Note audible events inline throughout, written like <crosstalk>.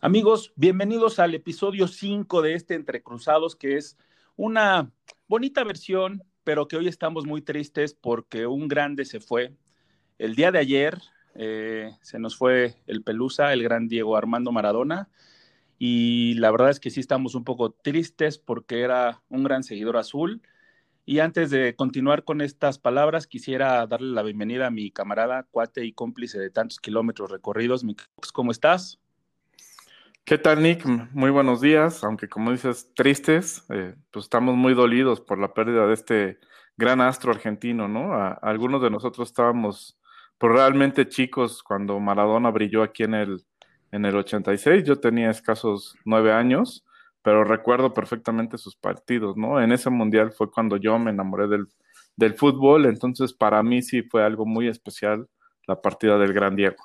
Amigos, bienvenidos al episodio 5 de este Entre Cruzados, que es una bonita versión, pero que hoy estamos muy tristes porque un grande se fue. El día de ayer eh, se nos fue el Pelusa, el gran Diego Armando Maradona, y la verdad es que sí estamos un poco tristes porque era un gran seguidor azul. Y antes de continuar con estas palabras, quisiera darle la bienvenida a mi camarada, cuate y cómplice de tantos kilómetros recorridos. ¿Cómo estás? ¿Qué tal, Nick? Muy buenos días, aunque como dices, tristes, eh, pues estamos muy dolidos por la pérdida de este gran astro argentino, ¿no? algunos de nosotros estábamos pues, realmente chicos cuando Maradona brilló aquí en el, en el 86, yo tenía escasos nueve años, pero recuerdo perfectamente sus partidos, ¿no? En ese mundial fue cuando yo me enamoré del, del fútbol, entonces para mí sí fue algo muy especial la partida del gran Diego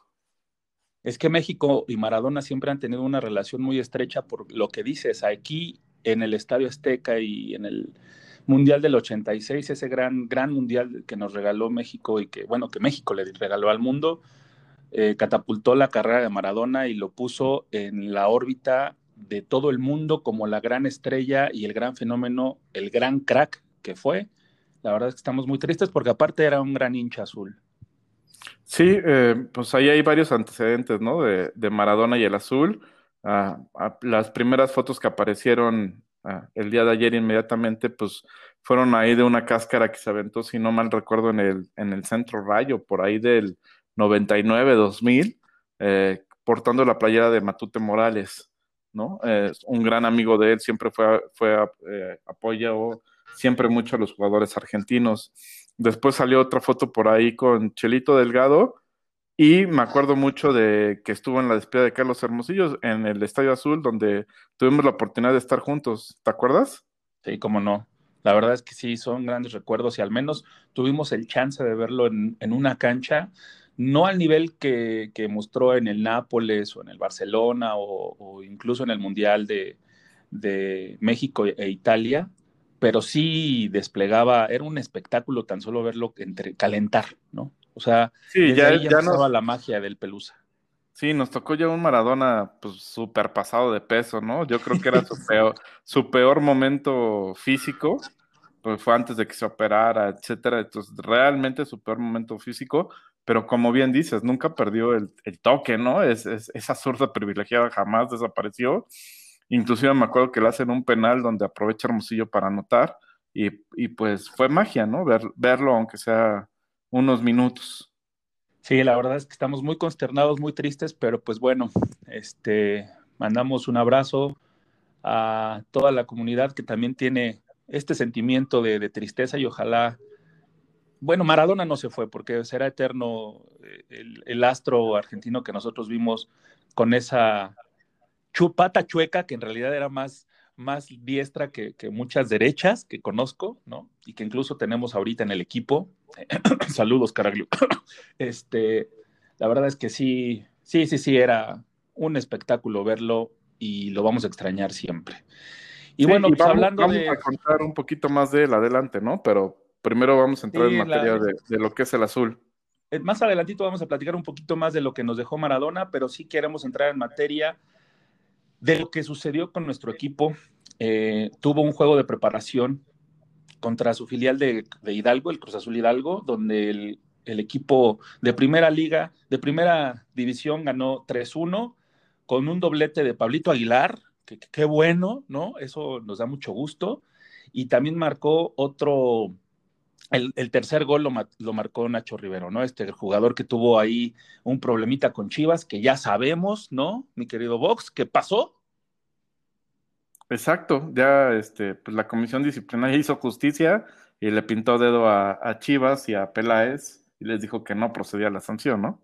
es que México y Maradona siempre han tenido una relación muy estrecha por lo que dices. Aquí en el Estadio Azteca y en el Mundial del 86, ese gran, gran mundial que nos regaló México y que, bueno, que México le regaló al mundo, eh, catapultó la carrera de Maradona y lo puso en la órbita de todo el mundo como la gran estrella y el gran fenómeno, el gran crack que fue. La verdad es que estamos muy tristes porque aparte era un gran hincha azul. Sí, eh, pues ahí hay varios antecedentes, ¿no? De, de Maradona y el azul. Ah, ah, las primeras fotos que aparecieron ah, el día de ayer inmediatamente, pues fueron ahí de una cáscara que se aventó, si no mal recuerdo, en el, en el centro rayo, por ahí del 99-2000, eh, portando la playera de Matute Morales, ¿no? un gran amigo de él, siempre fue, fue eh, apoyó siempre mucho a los jugadores argentinos. Después salió otra foto por ahí con Chelito Delgado. Y me acuerdo mucho de que estuvo en la despedida de Carlos Hermosillo en el Estadio Azul, donde tuvimos la oportunidad de estar juntos. ¿Te acuerdas? Sí, cómo no. La verdad es que sí, son grandes recuerdos y al menos tuvimos el chance de verlo en, una cancha, no al nivel que, mostró en el Nápoles o en el Barcelona o, incluso en el Mundial de, de México e Italia, pero sí desplegaba, era un espectáculo tan solo verlo entre calentar, ¿no? O sea, sí, ya, ya, la magia del Pelusa. Sí, nos tocó ya un Maradona pues súper pasado de peso, ¿no? Yo creo que era su <laughs> peor, su peor momento físico, pues fue antes de que se operara, etcétera. Entonces, realmente su peor momento físico, pero como bien dices, nunca perdió el, toque, ¿no? Es, es, esa zurda privilegiada jamás desapareció Inclusive me acuerdo que le hacen un penal donde aprovecha Hermosillo para anotar y, pues fue magia, ¿no? Ver, verlo aunque sea unos minutos. Sí, la verdad es que estamos muy consternados, muy tristes, pero pues bueno, este, mandamos un abrazo a toda la comunidad que también tiene este sentimiento de, tristeza y ojalá, bueno, Maradona no se fue porque será eterno eh, el astro argentino que nosotros vimos con esa chupata chueca, que en realidad era más, más diestra que, muchas derechas que conozco, ¿no? Y que incluso tenemos ahorita en el equipo. <coughs> Saludos, Caraglio. <coughs> este, la verdad es que sí, sí, sí, sí, era un espectáculo verlo y lo vamos a extrañar siempre. Y bueno, pues hablando vamos a contar un poquito más de él adelante, ¿no? Pero primero vamos a entrar en materia de, de, lo que es el azul. Eh, más adelantito vamos a platicar un poquito más de lo que nos dejó Maradona, pero sí queremos entrar en materia de lo que sucedió con nuestro equipo. Eh, tuvo un juego de preparación contra su filial de, Hidalgo, el Cruz Azul Hidalgo, donde el, equipo de primera liga, de primera división, ganó 3-1 con un doblete de Pablito Aguilar, que qué bueno, ¿no? Eso nos da mucho gusto. Y también marcó otro, el, tercer gol lo, lo, marcó Nacho Rivero, ¿no? Este jugador que tuvo ahí un problemita con Chivas, que ya sabemos, ¿no? Mi querido Vox, ¿qué pasó? Exacto, ya este, pues la comisión disciplinaria hizo justicia y le pintó dedo a, Chivas y a Peláez y les dijo que no procedía la sanción, ¿no?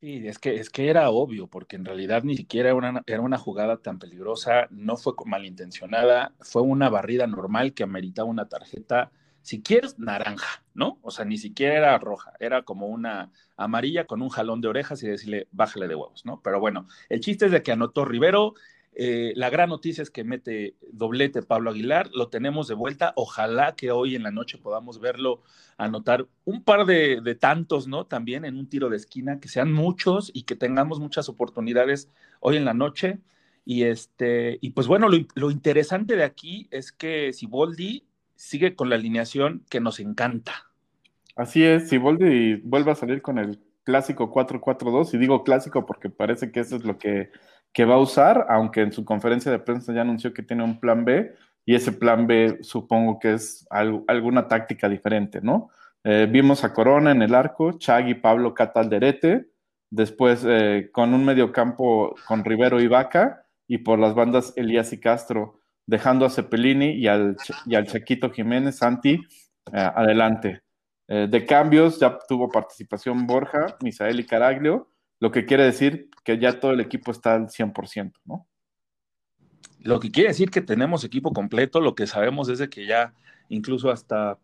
Sí, es que, es que era obvio, porque en realidad ni siquiera era una, era una jugada tan peligrosa, no fue malintencionada, fue una barrida normal que ameritaba una tarjeta, si quieres, naranja, ¿no? O sea, ni siquiera era roja, era como una amarilla con un jalón de orejas y decirle, bájale de huevos, ¿no? Pero bueno, el chiste es de que anotó Rivero, eh, la gran noticia es que mete doblete Pablo Aguilar, lo tenemos de vuelta. Ojalá que hoy en la noche podamos verlo anotar un par de, tantos, ¿no? También en un tiro de esquina, que sean muchos y que tengamos muchas oportunidades hoy en la noche. Y este, y pues bueno, lo, interesante de aquí es que Siboldi sigue con la alineación que nos encanta. Así es, Siboldi vuelve a salir con el clásico 4-4-2, y digo clásico porque parece que eso es lo que que va a usar, aunque en su conferencia de prensa ya anunció que tiene un plan B, y ese plan B supongo que es alguna táctica diferente, ¿no? Eh, vimos a Corona en el arco, Chagui, Pablo Catalderete, después eh, con un mediocampo con Rivero y Vaca, y por las bandas Elías y Castro, dejando a Cepelini y al, y al Chaquito Jiménez, Santi, eh, adelante. de cambios ya tuvo participación Borja, Misael y Caraglio, lo que quiere decir que ya todo el equipo está al 100%, ¿no? Lo que quiere decir que tenemos equipo completo, lo que sabemos es que ya incluso hasta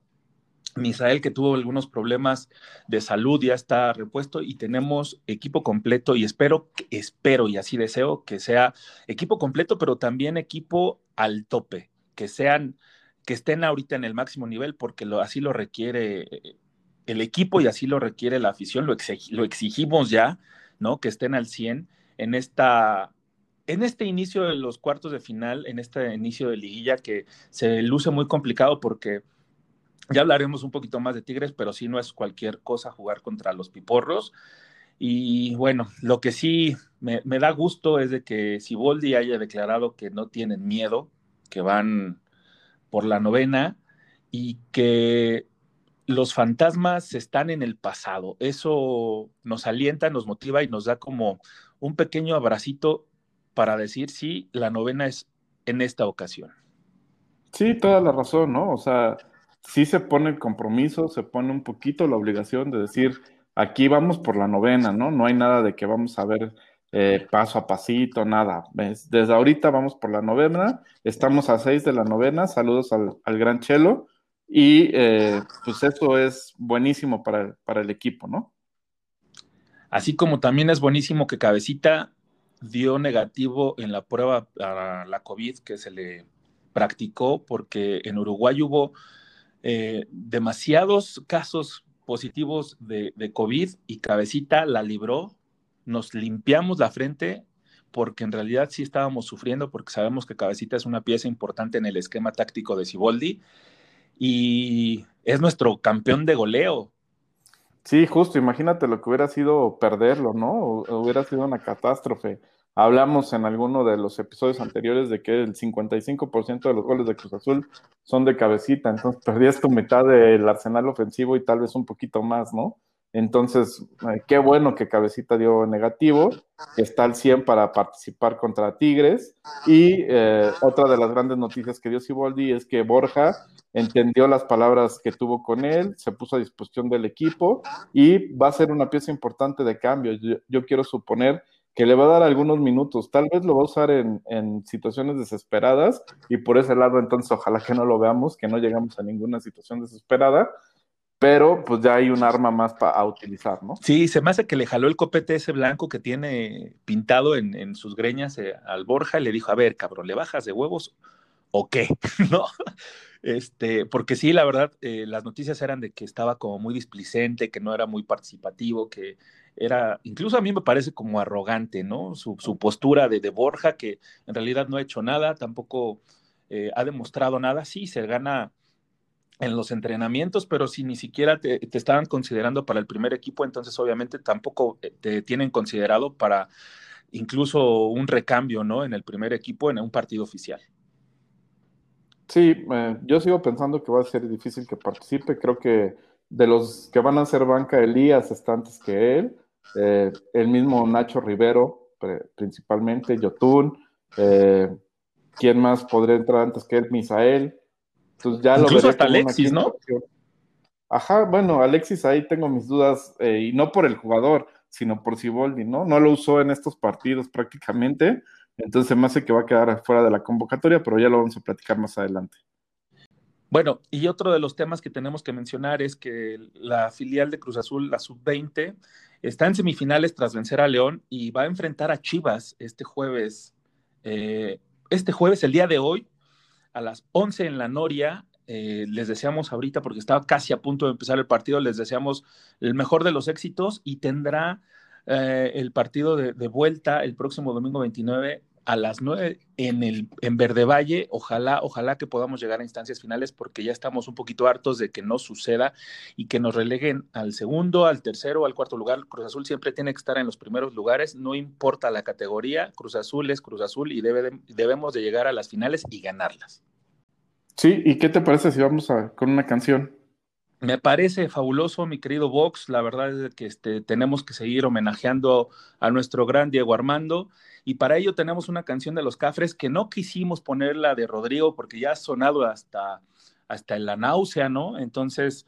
Misael, que tuvo algunos problemas de salud, ya está repuesto y tenemos equipo completo y espero, espero y así deseo que sea equipo completo, pero también equipo al tope, que sean, que estén ahorita en el máximo nivel porque lo, así lo requiere el equipo y así lo requiere la afición, lo, lo exigimos ya ¿no? Que estén al 100 en esta en este inicio de los cuartos de final, en este inicio de liguilla que se luce muy complicado porque ya hablaremos un poquito más de Tigres, pero sí no es cualquier cosa jugar contra los Piporros. Y bueno, lo que sí me, da gusto es de que Siboldi haya declarado que no tienen miedo, que van por la novena y que los fantasmas están en el pasado. Eso nos alienta, nos motiva y nos da como un pequeño abracito para decir sí, la novena es en esta ocasión. Sí, toda la razón, ¿no? O sea, sí se pone el compromiso, se pone un poquito la obligación de decir, aquí vamos por la novena, ¿no? No hay nada de que vamos a ver eh, paso a pasito, nada. Desde ahorita vamos por la novena, estamos a seis de la novena, saludos al, al gran Chelo, y eh, pues eso es buenísimo para, el equipo, ¿no? Así como también es buenísimo que Cabecita dio negativo en la prueba para la COVID que se le practicó, porque en Uruguay hubo eh, demasiados casos positivos de, COVID y Cabecita la libró, nos limpiamos la frente porque en realidad sí estábamos sufriendo, porque sabemos que Cabecita es una pieza importante en el esquema táctico de Siboldi y es nuestro campeón de goleo. Sí, justo, imagínate lo que hubiera sido perderlo, ¿no? hubiera sido una catástrofe. Hablamos en alguno de los episodios anteriores de que el 55% de los goles de Cruz Azul son de cabecita, entonces <laughs> perdías tu mitad del arsenal ofensivo y tal vez un poquito más, ¿no? Entonces, eh, qué bueno que Cabecita dio negativo, está al 100 para participar contra Tigres. Y eh, otra de las grandes noticias que dio Siboldi es que Borja entendió las palabras que tuvo con él, se puso a disposición del equipo y va a ser una pieza importante de cambio. Yo, quiero suponer que le va a dar algunos minutos, tal vez lo va a usar en, en, situaciones desesperadas y por ese lado entonces ojalá que no lo veamos, que no llegamos a ninguna situación desesperada, pero pues ya hay un arma más para utilizar, ¿no? Sí, se me hace que le jaló el copete ese blanco que tiene pintado en, en sus greñas eh, al Borja y le dijo, a ver, cabrón, ¿le bajas de huevos o qué? <laughs> ¿No? Este, porque sí, la verdad, eh, las noticias eran de que estaba como muy displicente, que no era muy participativo, que era, incluso a mí me parece como arrogante, ¿no? Su, postura de, de, Borja, que en realidad no ha hecho nada, tampoco eh, ha demostrado nada, sí, se gana en los entrenamientos, pero si ni siquiera te, te, estaban considerando para el primer equipo, entonces obviamente tampoco eh, te tienen considerado para incluso un recambio, ¿no? En el primer equipo en un partido oficial. Sí, eh, yo sigo pensando que va a ser difícil que participe. Creo que de los que van a ser banca, Elías está antes que él. Eh, el mismo Nacho Rivero, principalmente, Yotun. Eh, ¿Quién más podría entrar antes que él? Misael. Entonces ya Incluso hasta Alexis, ¿no? Ajá, bueno, Alexis ahí tengo mis dudas, y no por el jugador, sino por Siboldi, ¿no? No lo usó en estos partidos prácticamente, entonces me hace que va a quedar fuera de la convocatoria, pero ya lo vamos a platicar más adelante. Bueno, y otro de los temas que tenemos que mencionar es que la filial de Cruz Azul, la sub-20, está en semifinales tras vencer a León y va a enfrentar a Chivas este jueves. Eh, este jueves, el día de hoy, a las 11 en la Noria. Eh, les deseamos ahorita, porque estaba casi a punto de empezar el partido, les deseamos el mejor de los éxitos y tendrá eh, el partido de, vuelta el próximo domingo 29 a las 9 en, el, en Verde Valle. Ojalá, ojalá que podamos llegar a instancias finales porque ya estamos un poquito hartos de que no suceda y que nos releguen al segundo, al tercero, al cuarto lugar. Cruz Azul siempre tiene que estar en los primeros lugares, no importa la categoría, Cruz Azul es Cruz Azul y debe debemos de llegar a las finales y ganarlas. Sí, ¿y qué te parece si vamos a, con una canción? Me parece fabuloso, mi querido Vox. La verdad es que este, tenemos que seguir homenajeando a nuestro gran Diego Armando. Y para ello tenemos una canción de los Cafres que no quisimos ponerla de Rodrigo porque ya ha sonado hasta, hasta la náusea, ¿no? Entonces,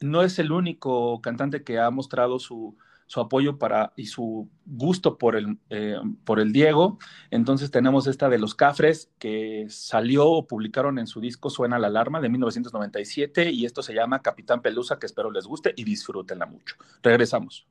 no es el único cantante que ha mostrado su, su apoyo para y su gusto por el, eh, por el Diego. Entonces tenemos esta de los Cafres que salió o publicaron en su disco Suena la alarma de 1997 y esto se llama Capitán Pelusa que espero les guste y disfrútenla mucho. Regresamos.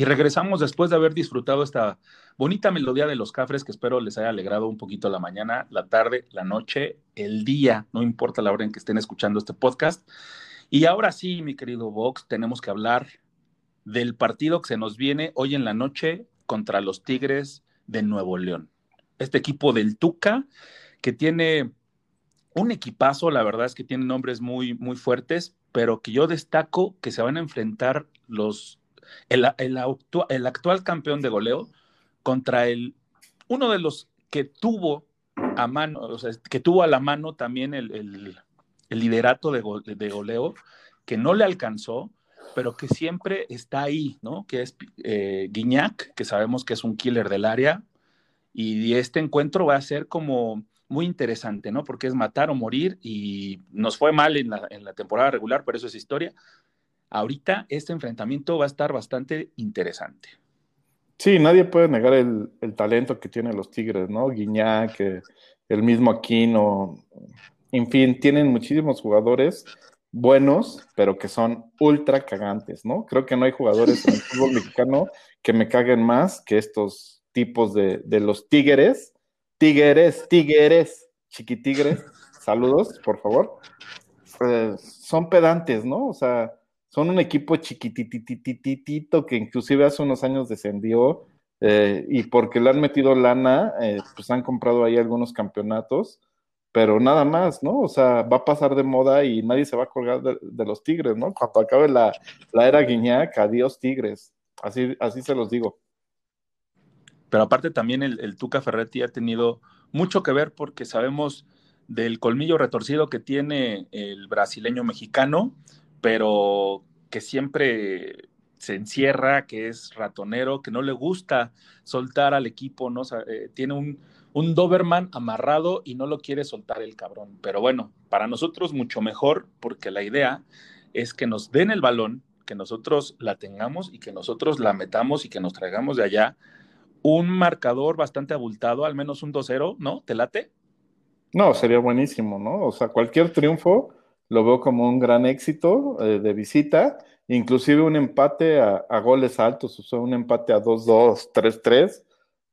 Y regresamos después de haber disfrutado esta bonita melodía de los cafres que espero les haya alegrado un poquito la mañana, la tarde, la noche, el día, no importa la hora en que estén escuchando este podcast. Y ahora sí, mi querido Vox, tenemos que hablar del partido que se nos viene hoy en la noche contra los Tigres de Nuevo León. Este equipo del Tuca que tiene un equipazo, la verdad es que tiene nombres muy, muy fuertes, pero que yo destaco que se van a enfrentar los el, actual campeón de goleo contra el uno de los que tuvo a mano, que tuvo a la mano también el, liderato de, goleo, que no le alcanzó, pero que siempre está ahí, ¿no? Que es eh, Guiñac, que sabemos que es un killer del área, y este encuentro va a ser como muy interesante, ¿no? Porque es matar o morir y nos fue mal en la, en la temporada regular, pero eso es historia ahorita este enfrentamiento va a estar bastante interesante. Sí, nadie puede negar el, talento que tienen los Tigres, ¿no? Guiñac, eh, el mismo Aquino, en fin, tienen muchísimos jugadores buenos, pero que son ultra cagantes, ¿no? Creo que no hay jugadores en el <laughs> fútbol mexicano que me caguen más que estos tipos de, los Tigres. Tigres, Tigres, chiquitigres, saludos, por favor. Pues, son pedantes, ¿no? O sea, son un equipo chiquititititito que inclusive hace unos años descendió eh, y porque le han metido lana, eh, pues han comprado ahí algunos campeonatos, pero nada más, ¿no? O sea, va a pasar de moda y nadie se va a colgar de, los Tigres, ¿no? Cuando acabe la, la era Guiñac, adiós Tigres, así, así se los digo. Pero aparte también el, el Tuca Ferretti ha tenido mucho que ver porque sabemos del colmillo retorcido que tiene el brasileño mexicano, pero que siempre se encierra, que es ratonero, que no le gusta soltar al equipo, ¿no? Eh, tiene un, un Doberman amarrado y no lo quiere soltar el cabrón. Pero bueno, para nosotros mucho mejor, porque la idea es que nos den el balón, que nosotros la tengamos y que nosotros la metamos y que nos traigamos de allá un marcador bastante abultado, al menos un 2-0, ¿no? ¿Te late? No, sería buenísimo, ¿no? O sea, cualquier triunfo lo veo como un gran éxito eh, de visita, inclusive un empate a, goles altos, o sea, un empate a 2-2, 3-3,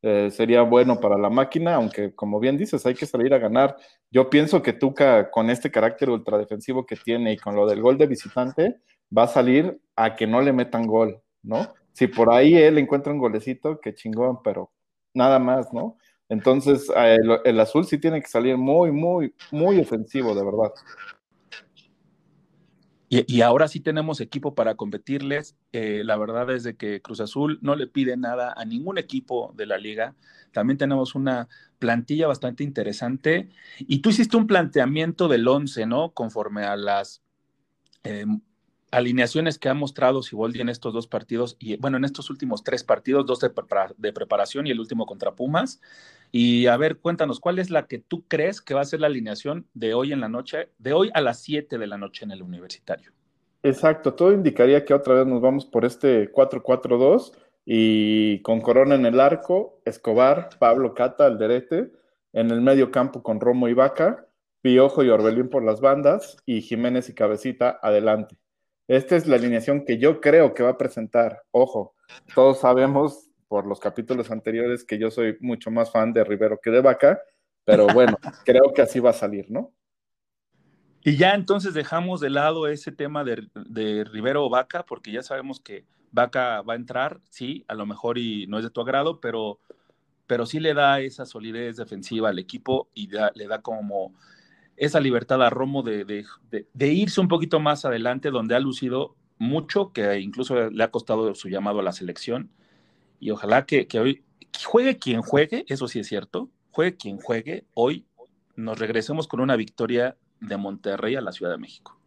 eh, sería bueno para la máquina, aunque como bien dices, hay que salir a ganar. Yo pienso que Tuca, con este carácter ultradefensivo que tiene y con lo del gol de visitante, va a salir a que no le metan gol, ¿no? Si por ahí él encuentra un golecito, qué chingón, pero nada más, ¿no? Entonces, eh, el azul sí tiene que salir muy, muy, muy ofensivo, de verdad. Y, ahora sí tenemos equipo para competirles. Eh, la verdad es de que Cruz Azul no le pide nada a ningún equipo de la liga. También tenemos una plantilla bastante interesante. Y tú hiciste un planteamiento del 11, ¿no? Conforme a las eh, alineaciones que ha mostrado Siboldi en estos dos partidos, y bueno, en estos últimos tres partidos, dos de, de preparación y el último contra Pumas. Y a ver, cuéntanos, ¿cuál es la que tú crees que va a ser la alineación de hoy en la noche, de hoy a las 7 de la noche en el universitario? Exacto, todo indicaría que otra vez nos vamos por este 4-4-2 y con Corona en el arco, Escobar, Pablo Cata, Alderete, en el medio campo con Romo y Vaca, Piojo y Orbelín por las bandas y Jiménez y Cabecita adelante. Esta es la alineación que yo creo que va a presentar. Ojo, todos sabemos por los capítulos anteriores que yo soy mucho más fan de Rivero que de Vaca, pero <laughs> bueno, creo que así va a salir, ¿no? Y ya entonces dejamos de lado ese tema de, de Rivero o Vaca, porque ya sabemos que Vaca va a entrar, sí, a lo mejor y no es de tu agrado, pero, pero sí le da esa solidez defensiva al equipo y le da como esa libertad a Romo de, de, irse un poquito más adelante, donde ha lucido mucho, que incluso le ha costado su llamado a la selección y ojalá que, hoy juegue quien juegue, eso sí es cierto, juegue quien juegue, hoy nos regresemos con una victoria de Monterrey a la Ciudad de México.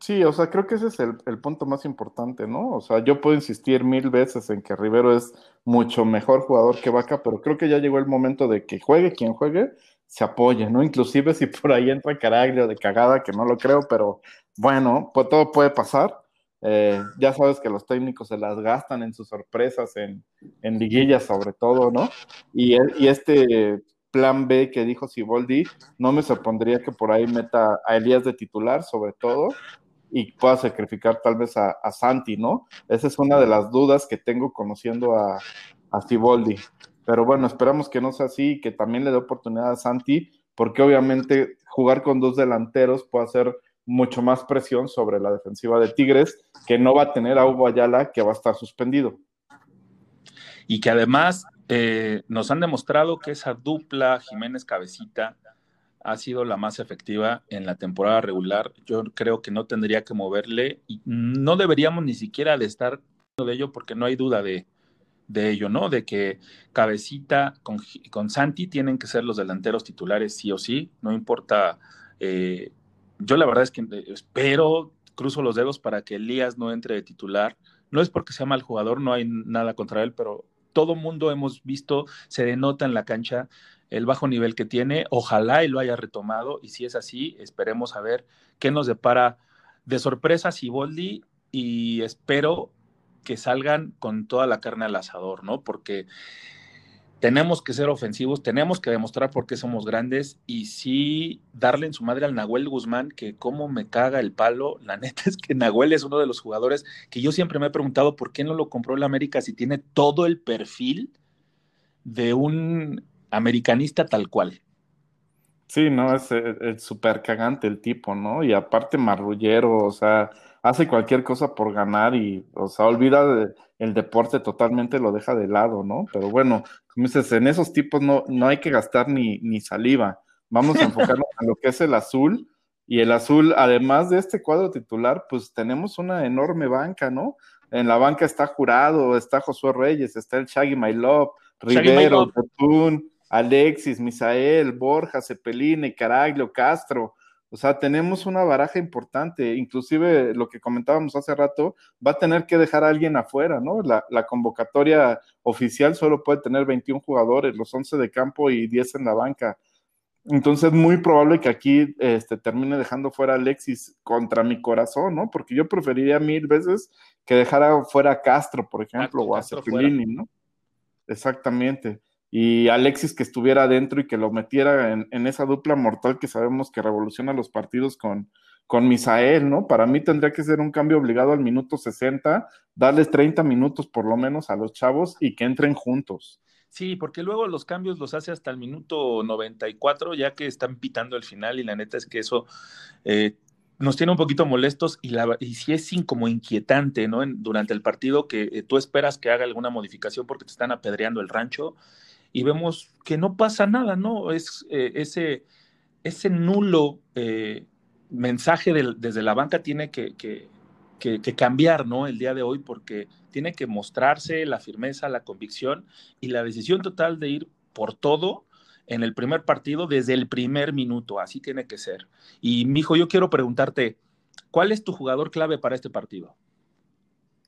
Sí, o sea, creo que ese es el, punto más importante, ¿no? O sea, yo puedo insistir mil veces en que Rivero es mucho mejor jugador que Vaca, pero creo que ya llegó el momento de que juegue quien juegue, se apoye, ¿no? Inclusive si por ahí entra Caraglio de cagada, que no lo creo, pero bueno, pues todo puede pasar. Eh, ya sabes que los técnicos se las gastan en sus sorpresas, en, en liguillas sobre todo, ¿no? Y, y, este plan B que dijo Siboldi, no me sorprendería que por ahí meta a Elías de titular, sobre todo, y pueda sacrificar tal vez a, Santi, ¿no? Esa es una de las dudas que tengo conociendo a, a Ciboldi. Pero bueno, esperamos que no sea así y que también le dé oportunidad a Santi, porque obviamente jugar con dos delanteros puede hacer mucho más presión sobre la defensiva de Tigres, que no va a tener a Hugo Ayala, que va a estar suspendido. Y que además eh, nos han demostrado que esa dupla Jiménez Cabecita ha sido la más efectiva en la temporada regular. Yo creo que no tendría que moverle y no deberíamos ni siquiera de estar de ello porque no hay duda de, de ello, ¿no? De que Cabecita con, con, Santi tienen que ser los delanteros titulares sí o sí, no importa eh, yo la verdad es que eh, espero, cruzo los dedos para que Elías no entre de titular. No es porque sea mal jugador, no hay nada contra él, pero todo mundo hemos visto, se denota en la cancha el bajo nivel que tiene. Ojalá y lo haya retomado y si es así, esperemos a ver qué nos depara de sorpresa Siboldi y espero que salgan con toda la carne al asador, ¿no? Porque tenemos que ser ofensivos, tenemos que demostrar por qué somos grandes y sí darle en su madre al Nahuel Guzmán, que cómo me caga el palo. La <laughs> neta es que Nahuel es uno de los jugadores que yo siempre me he preguntado por qué no lo compró el América si tiene todo el perfil de un americanista tal cual. Sí, no, es, súper cagante el tipo, ¿no? Y aparte marrullero, o sea, hace cualquier cosa por ganar y, o sea, olvida de, el deporte totalmente, lo deja de lado, ¿no? Pero bueno, como dices, en esos tipos no, no hay que gastar ni, ni saliva. Vamos a enfocarnos <laughs> en lo que es el azul. Y el azul, además de este cuadro titular, pues tenemos una enorme banca, ¿no? En la banca está Jurado, está Josué Reyes, está el Shaggy My Love, Rivero, Betún, Alexis, Misael, Borja, Cepelini, Caraglio, Castro. O sea, tenemos una baraja importante, inclusive lo que comentábamos hace rato, va a tener que dejar a alguien afuera, ¿no? La, convocatoria oficial solo puede tener 21 jugadores, los 11 de campo y 10 en la banca. Entonces, es muy probable que aquí este, termine dejando fuera a Alexis contra mi corazón, ¿no? Porque yo preferiría mil veces que dejara fuera a Castro, por ejemplo, o a Cepelini, ¿no? Exactamente y Alexis que estuviera adentro y que lo metiera en, esa dupla mortal que sabemos que revoluciona los partidos con, con Misael, ¿no? Para mí tendría que ser un cambio obligado al minuto 60, darles 30 minutos por lo menos a los chavos y que entren juntos. Sí, porque luego los cambios los hace hasta el minuto 94, ya que están pitando el final y la neta es que eso eh, nos tiene un poquito molestos y, la, y sí es como inquietante, ¿no? durante el partido que eh, tú esperas que haga alguna modificación porque te están apedreando el rancho y vemos que no pasa nada, ¿no? Es eh, ese, ese nulo eh, mensaje desde la banca tiene que, que, cambiar, ¿no? El día de hoy, porque tiene que mostrarse la firmeza, la convicción y la decisión total de ir por todo en el primer partido desde el primer minuto. Así tiene que ser. Y, mijo, yo quiero preguntarte, ¿cuál es tu jugador clave para este partido?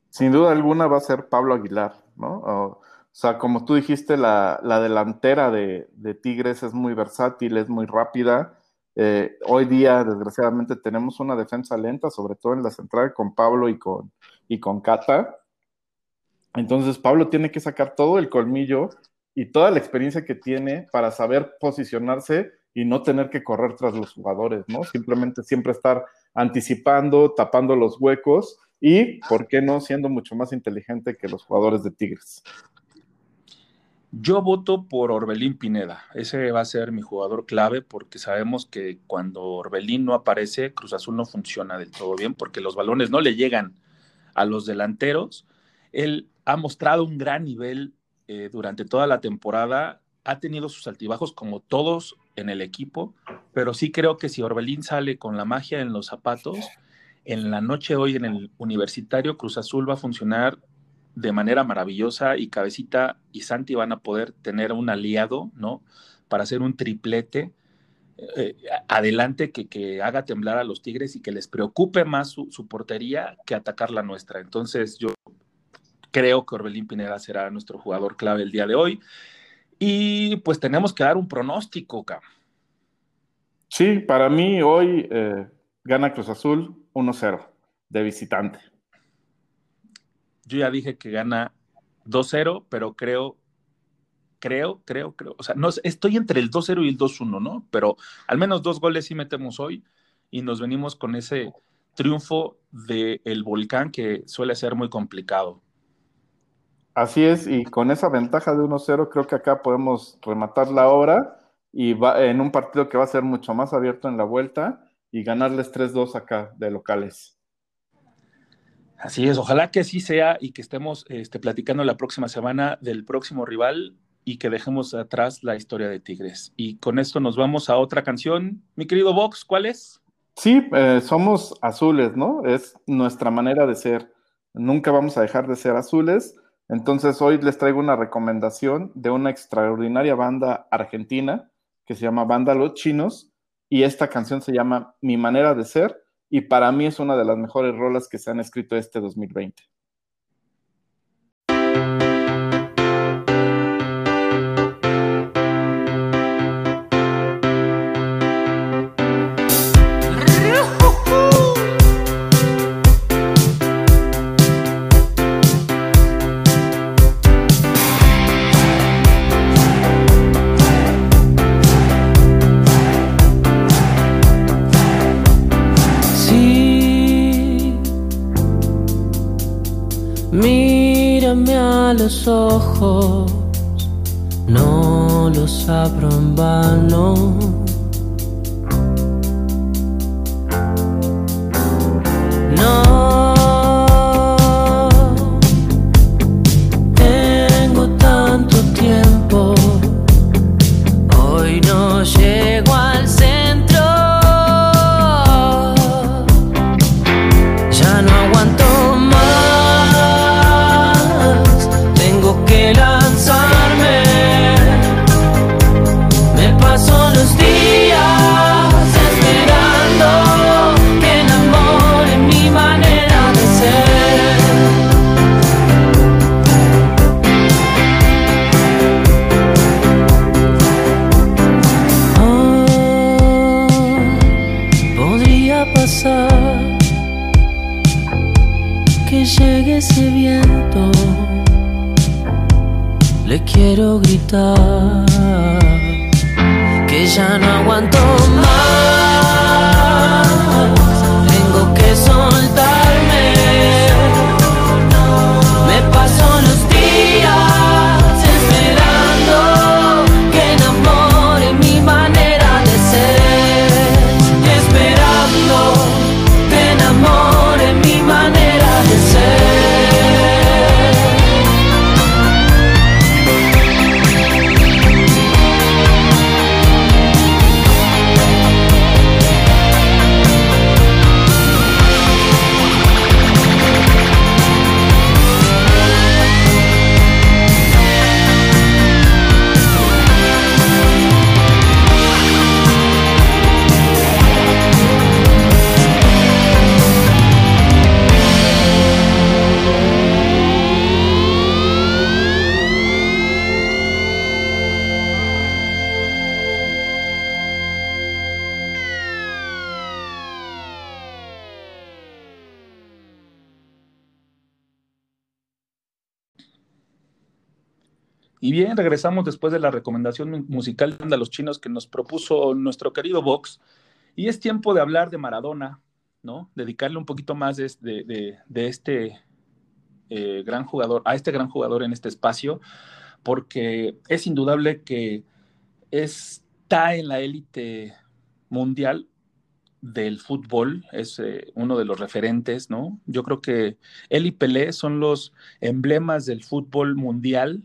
Sin duda alguna va a ser Pablo Aguilar, ¿no? Sea, como tú dijiste, la, delantera de, Tigres es muy versátil, es muy rápida. Eh, hoy día, desgraciadamente, tenemos una defensa lenta, sobre todo en la central con Pablo y con, y con Cata. Entonces, Pablo tiene que sacar todo el colmillo y toda la experiencia que tiene para saber posicionarse y no tener que correr tras los jugadores, ¿no? Simplemente siempre estar anticipando, tapando los huecos y, ¿por qué no?, siendo mucho más inteligente que los jugadores de Tigres. Yo voto por Orbelín Pineda. Ese va a ser mi jugador clave porque sabemos que cuando Orbelín no aparece, Cruz Azul no funciona del todo bien porque los balones no le llegan a los delanteros. Él ha mostrado un gran nivel eh, durante toda la temporada. Ha tenido sus altibajos como todos en el equipo, pero sí creo que si Orbelín sale con la magia en los zapatos, en la noche hoy en el universitario Cruz Azul va a funcionar de manera maravillosa y Cabecita y Santi van a poder tener un aliado, ¿no? Para hacer un triplete eh, adelante que, que, haga temblar a los Tigres y que les preocupe más su, portería que atacar la nuestra. Entonces yo creo que Orbelín Pineda será nuestro jugador clave el día de hoy. Y pues tenemos que dar un pronóstico, Cam. Sí, para mí hoy eh, gana Cruz Azul 1-0 de visitante. Yo ya dije que gana 2-0, pero creo, creo, creo, creo. O sea, no, estoy entre el 2-0 y el 2-1, ¿no? Pero al menos dos goles sí metemos hoy y nos venimos con ese triunfo del el volcán que suele ser muy complicado. Así es, y con esa ventaja de 1-0 creo que acá podemos rematar la hora y va en un partido que va a ser mucho más abierto en la vuelta y ganarles 3-2 acá de locales. Así es, ojalá que así sea y que estemos este, platicando la próxima semana del próximo rival y que dejemos atrás la historia de Tigres. Y con esto nos vamos a otra canción. Mi querido Vox, ¿cuál es? Sí, eh, somos azules, ¿no? Es nuestra manera de ser. Nunca vamos a dejar de ser azules. Entonces hoy les traigo una recomendación de una extraordinaria banda argentina que se llama Banda Los Chinos y esta canción se llama Mi manera de ser y para mí es una de las mejores rolas que se han escrito este 2020. Los ojos, no los abro en vano. que regresamos después de la recomendación musical de los chinos que nos propuso nuestro querido Vox. Y es tiempo de hablar de Maradona, ¿no? Dedicarle un poquito más de, este eh, gran jugador, a este gran jugador en este espacio, porque es indudable que está en la élite mundial del fútbol, es eh, uno de los referentes, ¿no? Yo creo que él y Pelé son los emblemas del fútbol mundial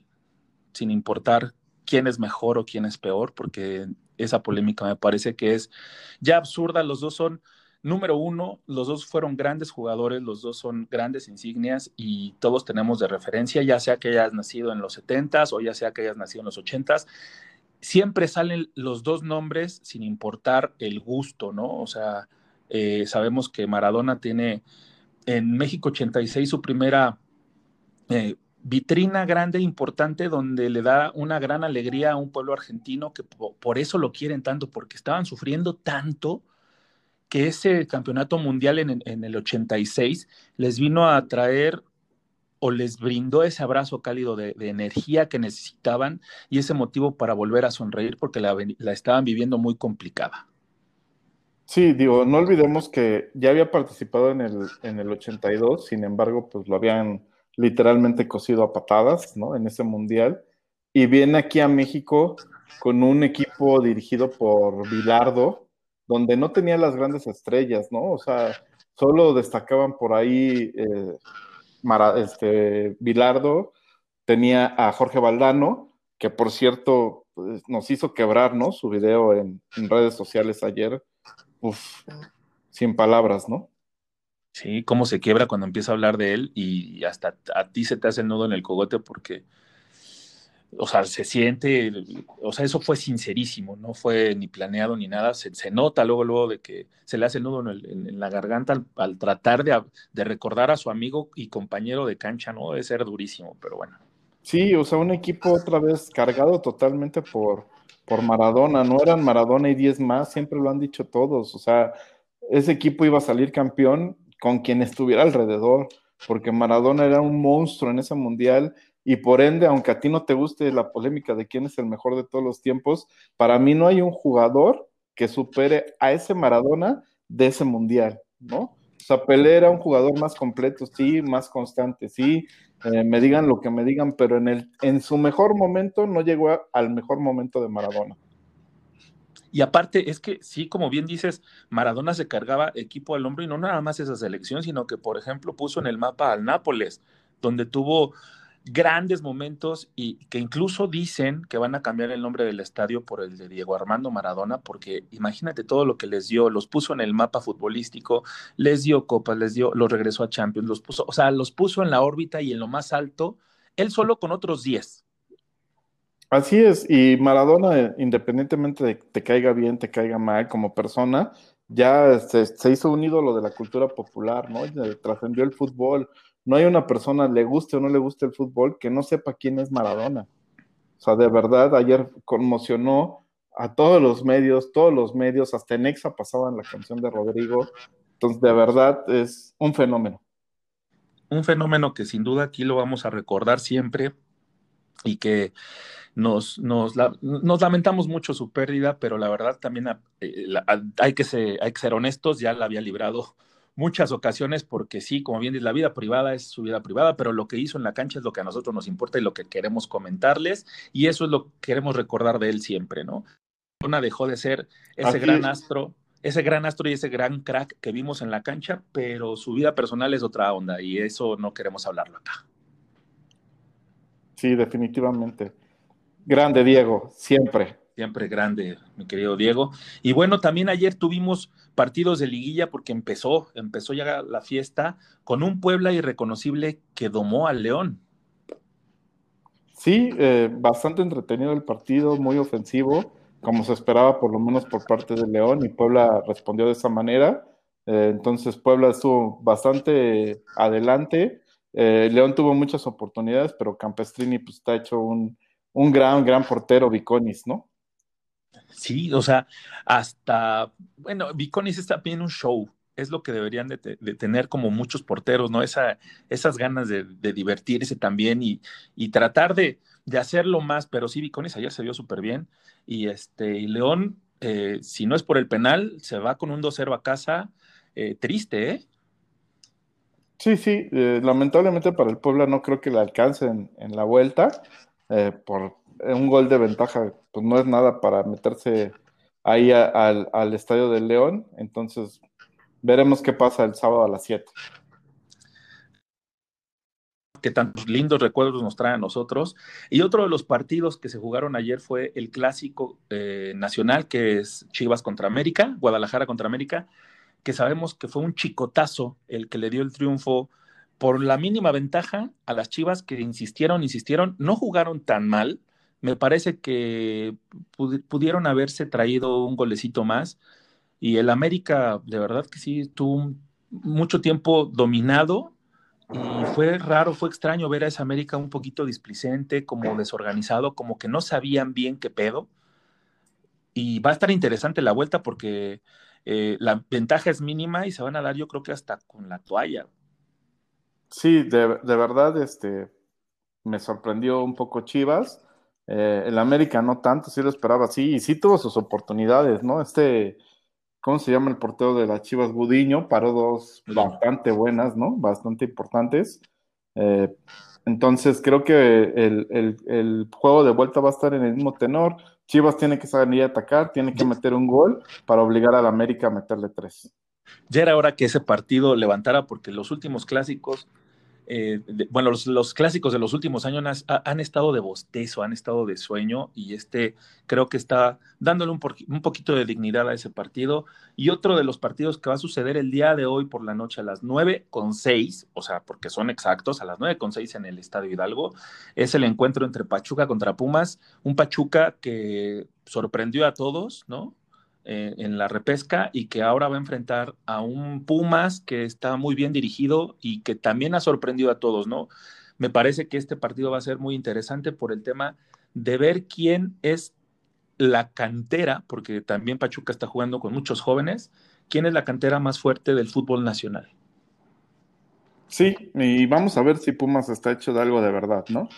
sin importar quién es mejor o quién es peor, porque esa polémica me parece que es ya absurda. Los dos son, número uno, los dos fueron grandes jugadores, los dos son grandes insignias y todos tenemos de referencia, ya sea que hayas nacido en los 70s o ya sea que hayas nacido en los 80s. Siempre salen los dos nombres sin importar el gusto, ¿no? O sea, eh, sabemos que Maradona tiene en México 86 su primera eh, vitrina grande, importante, donde le da una gran alegría a un pueblo argentino que por, eso lo quieren tanto, porque estaban sufriendo tanto que ese campeonato mundial en, el 86 les vino a traer o les brindó ese abrazo cálido de, energía que necesitaban y ese motivo para volver a sonreír porque la, la estaban viviendo muy complicada. Sí, digo, no olvidemos que ya había participado en el, en el 82, sin embargo, pues lo habían literalmente cosido a patadas, ¿no? En ese mundial. Y viene aquí a México con un equipo dirigido por Bilardo, donde no tenía las grandes estrellas, ¿no? O sea, solo destacaban por ahí eh, este, Bilardo, tenía a Jorge Valdano, que por cierto pues, nos hizo quebrar, ¿no? Su video en, en redes sociales ayer. Uf, sin palabras, ¿no? Sí, cómo se quiebra cuando empieza a hablar de él y hasta a ti se te hace el nudo en el cogote porque, o sea, se siente, o sea, eso fue sincerísimo, no fue ni planeado ni nada, se, nota luego, luego de que se le hace el nudo en, el, la garganta al, al tratar de, de, recordar a su amigo y compañero de cancha, ¿no? Debe ser durísimo, pero bueno. Sí, o sea, un equipo otra vez cargado totalmente por, por Maradona, no eran Maradona y 10 más, siempre lo han dicho todos, o sea, ese equipo iba a salir campeón con quien estuviera alrededor, porque Maradona era un monstruo en ese mundial y por ende, aunque a ti no te guste la polémica de quién es el mejor de todos los tiempos, para mí no hay un jugador que supere a ese Maradona de ese mundial, ¿no? O sea, Pelé era un jugador más completo, sí, más constante, sí, eh, me digan lo que me digan, pero en, el, en su mejor momento no llegó al mejor momento de Maradona. Y aparte, es que sí, como bien dices, Maradona se cargaba equipo al hombro y no nada más esa selección, sino que, por ejemplo, puso en el mapa al Nápoles, donde tuvo grandes momentos y que incluso dicen que van a cambiar el nombre del estadio por el de Diego Armando Maradona, porque imagínate todo lo que les dio, los puso en el mapa futbolístico, les dio copas, les dio, los regresó a Champions, los puso, o sea, los puso en la órbita y en lo más alto, él solo con otros 10. Así es, y Maradona, independientemente de que te caiga bien, te caiga mal como persona, ya se, se hizo un ídolo de la cultura popular, ¿no? Trascendió el fútbol. No hay una persona, le guste o no le guste el fútbol, que no sepa quién es Maradona. O sea, de verdad, ayer conmocionó a todos los medios, todos los medios, hasta en Exa pasaban la canción de Rodrigo. Entonces, de verdad, es un fenómeno. Un fenómeno que sin duda aquí lo vamos a recordar siempre y que nos, nos, la, nos, lamentamos mucho su pérdida, pero la verdad también eh, hay, que ser, hay que ser honestos, ya la había librado muchas ocasiones porque sí, como bien dice, la vida privada es su vida privada, pero lo que hizo en la cancha es lo que a nosotros nos importa y lo que queremos comentarles y eso es lo que queremos recordar de él siempre, ¿no? Una dejó de ser ese gran astro, ese gran astro y ese gran crack que vimos en la cancha, pero su vida personal es otra onda y eso no queremos hablarlo acá. Sí, definitivamente. Grande, Diego, siempre. Siempre grande, mi querido Diego. Y bueno, también ayer tuvimos partidos de liguilla porque empezó, empezó ya la fiesta con un Puebla irreconocible que domó al León. Sí, eh, bastante entretenido el partido, muy ofensivo, como se esperaba por lo menos por parte de León, y Puebla respondió de esa manera. Eh, entonces Puebla estuvo bastante adelante. Eh, León tuvo muchas oportunidades, pero Campestrini pues está hecho un, un gran, gran portero, Viconis, ¿no? Sí, o sea, hasta, bueno, Viconis es también un show, es lo que deberían de, de tener como muchos porteros, ¿no? Esa, esas ganas de, de divertirse también y, y tratar de, de, hacerlo más, pero sí, Viconis ayer se vio súper bien y este, y León, eh, si no es por el penal, se va con un 2-0 a casa, eh, triste, ¿eh? Sí, sí, eh, lamentablemente para el Puebla no creo que le alcancen en la vuelta, eh, por un gol de ventaja, pues no es nada para meterse ahí al, estadio del León. Entonces, veremos qué pasa el sábado a las 7. Que tantos lindos recuerdos nos trae a nosotros. Y otro de los partidos que se jugaron ayer fue el clásico eh, nacional, que es Chivas contra América, Guadalajara contra América, que sabemos que fue un chicotazo el que le dio el triunfo por la mínima ventaja a las Chivas que insistieron, insistieron, no jugaron tan mal. Me parece que pudieron haberse traído un golecito más. Y el América, de verdad que sí, tuvo mucho tiempo dominado. Y fue raro, fue extraño ver a esa América un poquito displicente, como desorganizado, como que no sabían bien qué pedo. Y va a estar interesante la vuelta porque eh, la ventaja es mínima y se van a dar, yo creo que hasta con la toalla. Sí, de, de, verdad, este, me sorprendió un poco Chivas. Eh, el América no tanto, sí lo esperaba así, y sí tuvo sus oportunidades, ¿no? Este, ¿cómo se llama el portero de las Chivas? Gudiño, paró dos bastante buenas, ¿no? Bastante importantes. Eh, entonces creo que el, el, el, juego de vuelta va a estar en el mismo tenor. Chivas tiene que salir a atacar, tiene que meter un gol para obligar al América a meterle tres. Ya era hora que ese partido levantara porque los últimos clásicos eh, bueno, los, clásicos de los últimos años han, estado de bostezo, han estado de sueño y este creo que está dándole un, un, poquito de dignidad a ese partido. Y otro de los partidos que va a suceder el día de hoy por la noche a las 9 con 6, o sea, porque son exactos, a las 9 con 6 en el Estadio Hidalgo, es el encuentro entre Pachuca contra Pumas, un Pachuca que sorprendió a todos, ¿no? Eh, en la repesca y que ahora va a enfrentar a un Pumas que está muy bien dirigido y que también ha sorprendido a todos, ¿no? Me parece que este partido va a ser muy interesante por el tema de ver quién es la cantera, porque también Pachuca está jugando con muchos jóvenes, quién es la cantera más fuerte del fútbol nacional. Sí, y vamos a ver si Pumas está hecho de algo de verdad, ¿no?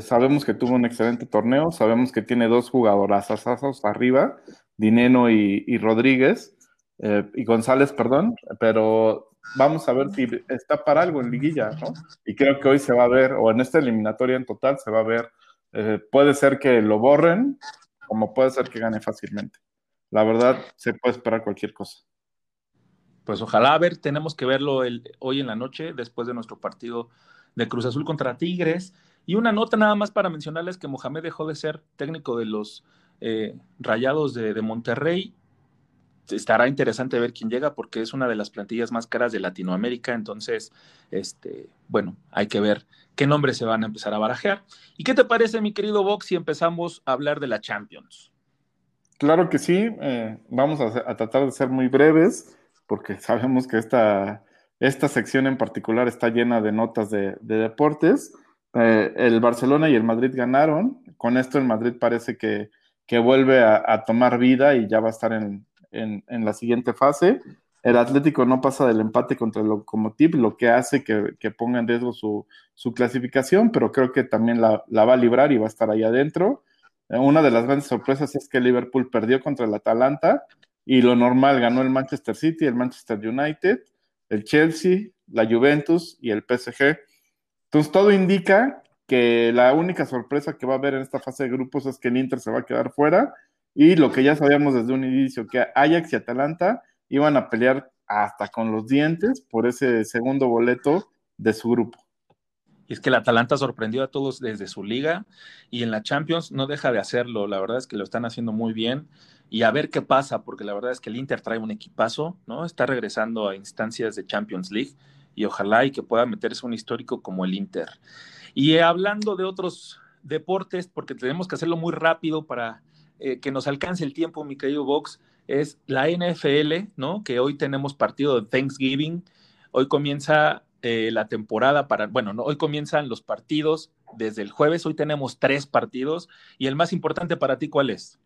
Sabemos que tuvo un excelente torneo, sabemos que tiene dos jugadoras asazos arriba, Dineno y, Rodríguez, eh, y González, perdón, pero vamos a ver si está para algo en liguilla, ¿no? Y creo que hoy se va a ver, o en esta eliminatoria en total se va a ver, eh, puede ser que lo borren, como puede ser que gane fácilmente. La verdad, se puede esperar cualquier cosa. Pues ojalá, a ver, tenemos que verlo hoy en la noche, después de nuestro partido de Cruz Azul contra Tigres. Y una nota nada más para mencionarles que Mohamed dejó de ser técnico de los eh, Rayados de, Monterrey. Estará interesante ver quién llega porque es una de las plantillas más caras de Latinoamérica. Entonces, este, bueno, hay que ver qué nombres se van a empezar a barajear. ¿Y qué te parece, mi querido Vox, si empezamos a hablar de la Champions? Claro que sí. Eh, vamos a, tratar de ser muy breves porque sabemos que esta, esta sección en particular está llena de notas de, de deportes. Eh, el Barcelona y el Madrid ganaron. Con esto el Madrid parece que que vuelve a, tomar vida y ya va a estar en, en, en, la siguiente fase. El Atlético no pasa del empate contra el Lokomotiv, lo que hace que, que ponga en riesgo su, su, clasificación, pero creo que también la, la, va a librar y va a estar ahí adentro. Eh, una de las grandes sorpresas es que Liverpool perdió contra el Atalanta y lo normal ganó el Manchester City, el Manchester United, el Chelsea, la Juventus y el PSG. Entonces todo indica que la única sorpresa que va a haber en esta fase de grupos es que el Inter se va a quedar fuera y lo que ya sabíamos desde un inicio, que Ajax y Atalanta iban a pelear hasta con los dientes por ese segundo boleto de su grupo. Y es que el Atalanta sorprendió a todos desde su liga y en la Champions no deja de hacerlo. La verdad es que lo están haciendo muy bien y a ver qué pasa, porque la verdad es que el Inter trae un equipazo, ¿no? Está regresando a instancias de Champions League y ojalá y que pueda meterse un histórico como el Inter. Y hablando de otros deportes, porque tenemos que hacerlo muy rápido para eh, que nos alcance el tiempo, mi querido Vox, es la NFL, ¿no? Que hoy tenemos partido de Thanksgiving. Hoy comienza eh, la temporada para, bueno, no, hoy comienzan los partidos desde el jueves. Hoy tenemos tres partidos. Y el más importante para ti, ¿cuál es?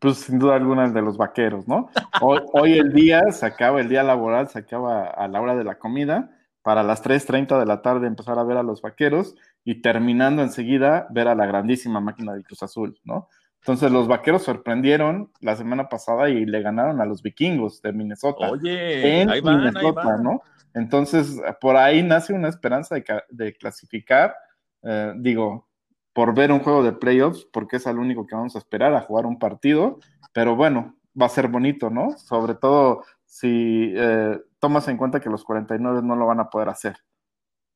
Pues sin duda alguna el de los vaqueros, ¿no? Hoy, hoy el día se acaba, el día laboral se acaba a la hora de la comida para las 3.30 de la tarde empezar a ver a los vaqueros y terminando enseguida ver a la grandísima máquina de Cruz Azul, ¿no? Entonces los vaqueros sorprendieron la semana pasada y le ganaron a los vikingos de Minnesota. Oye, en ahí van, Minnesota, ahí van. ¿no? Entonces, por ahí nace una esperanza de, de clasificar, eh, digo, por ver un juego de playoffs, porque es al único que vamos a esperar a jugar un partido, pero bueno, va a ser bonito, ¿no? Sobre todo si eh, tomas en cuenta que los 49 no lo van a poder hacer.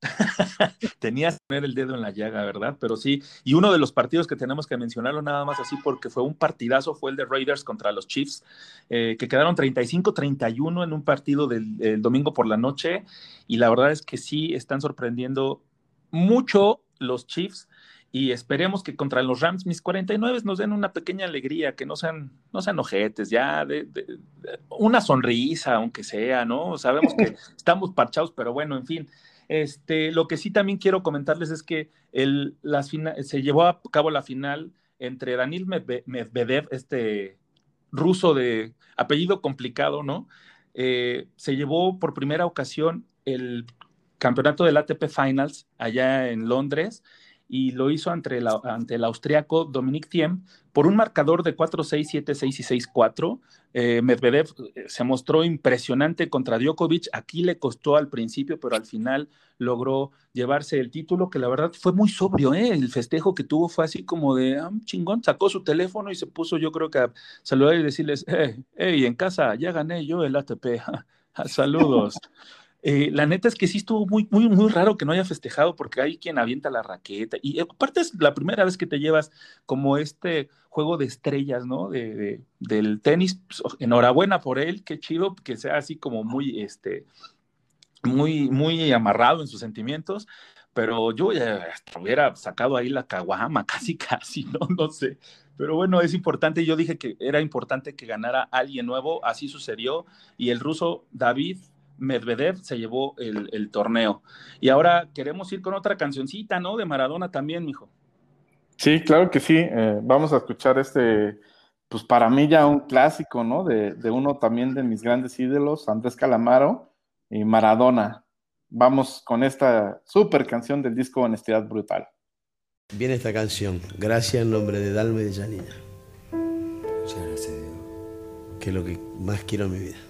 <laughs> Tenías que poner el dedo en la llaga, ¿verdad? Pero sí, y uno de los partidos que tenemos que mencionarlo nada más así porque fue un partidazo, fue el de Raiders contra los Chiefs, eh, que quedaron 35-31 en un partido del, del, domingo por la noche, y la verdad es que sí están sorprendiendo mucho los Chiefs, y esperemos que contra los Rams mis 49 nos den una pequeña alegría, que no sean, no sean ojetes, ya de, de, de una sonrisa, aunque sea, ¿no? Sabemos que <laughs> estamos parchados, pero bueno, en fin. Este, lo que sí también quiero comentarles es que se llevó a cabo la final entre Danil Medvedev, este ruso de apellido complicado, ¿no? Eh, se llevó por primera ocasión el campeonato del ATP Finals allá en Londres y lo hizo ante, ante el austriaco Dominic Thiem por un marcador de 4-6, 7-6 y 6-4. Eh, Medvedev eh, se mostró impresionante contra Djokovic. Aquí le costó al principio, pero al final logró llevarse el título, que la verdad fue muy sobrio. ¿eh? El festejo que tuvo fue así como de ah, chingón. Sacó su teléfono y se puso, yo creo que a saludar y decirles: hey, en casa ya gané yo el ATP. <laughs> Saludos. Eh, la neta es que sí estuvo muy, muy, muy raro que no haya festejado porque hay quien avienta la raqueta y aparte es la primera vez que te llevas como este juego de estrellas, ¿no? De, del tenis. Pues, enhorabuena por él, qué chido que sea así como muy, este, muy, muy amarrado en sus sentimientos. Pero yo ya hubiera sacado ahí la caguama, <laughs> casi, casi, ¿no? No sé. Pero bueno, es importante. Yo dije que era importante que ganara alguien nuevo. Así sucedió. Y el ruso David Medvedev se llevó el, torneo. Y ahora queremos ir con otra cancioncita, ¿no? De Maradona también, mijo. Sí, claro que sí. Eh, vamos a escuchar este, pues para mí ya un clásico, ¿no? De, de, uno también de mis grandes ídolos, Andrés Calamaro y Maradona. Vamos con esta super canción del disco Honestidad Brutal. Viene esta canción, gracias en nombre de Dalma y de Janina. Muchas gracias, Que es lo que más quiero en mi vida.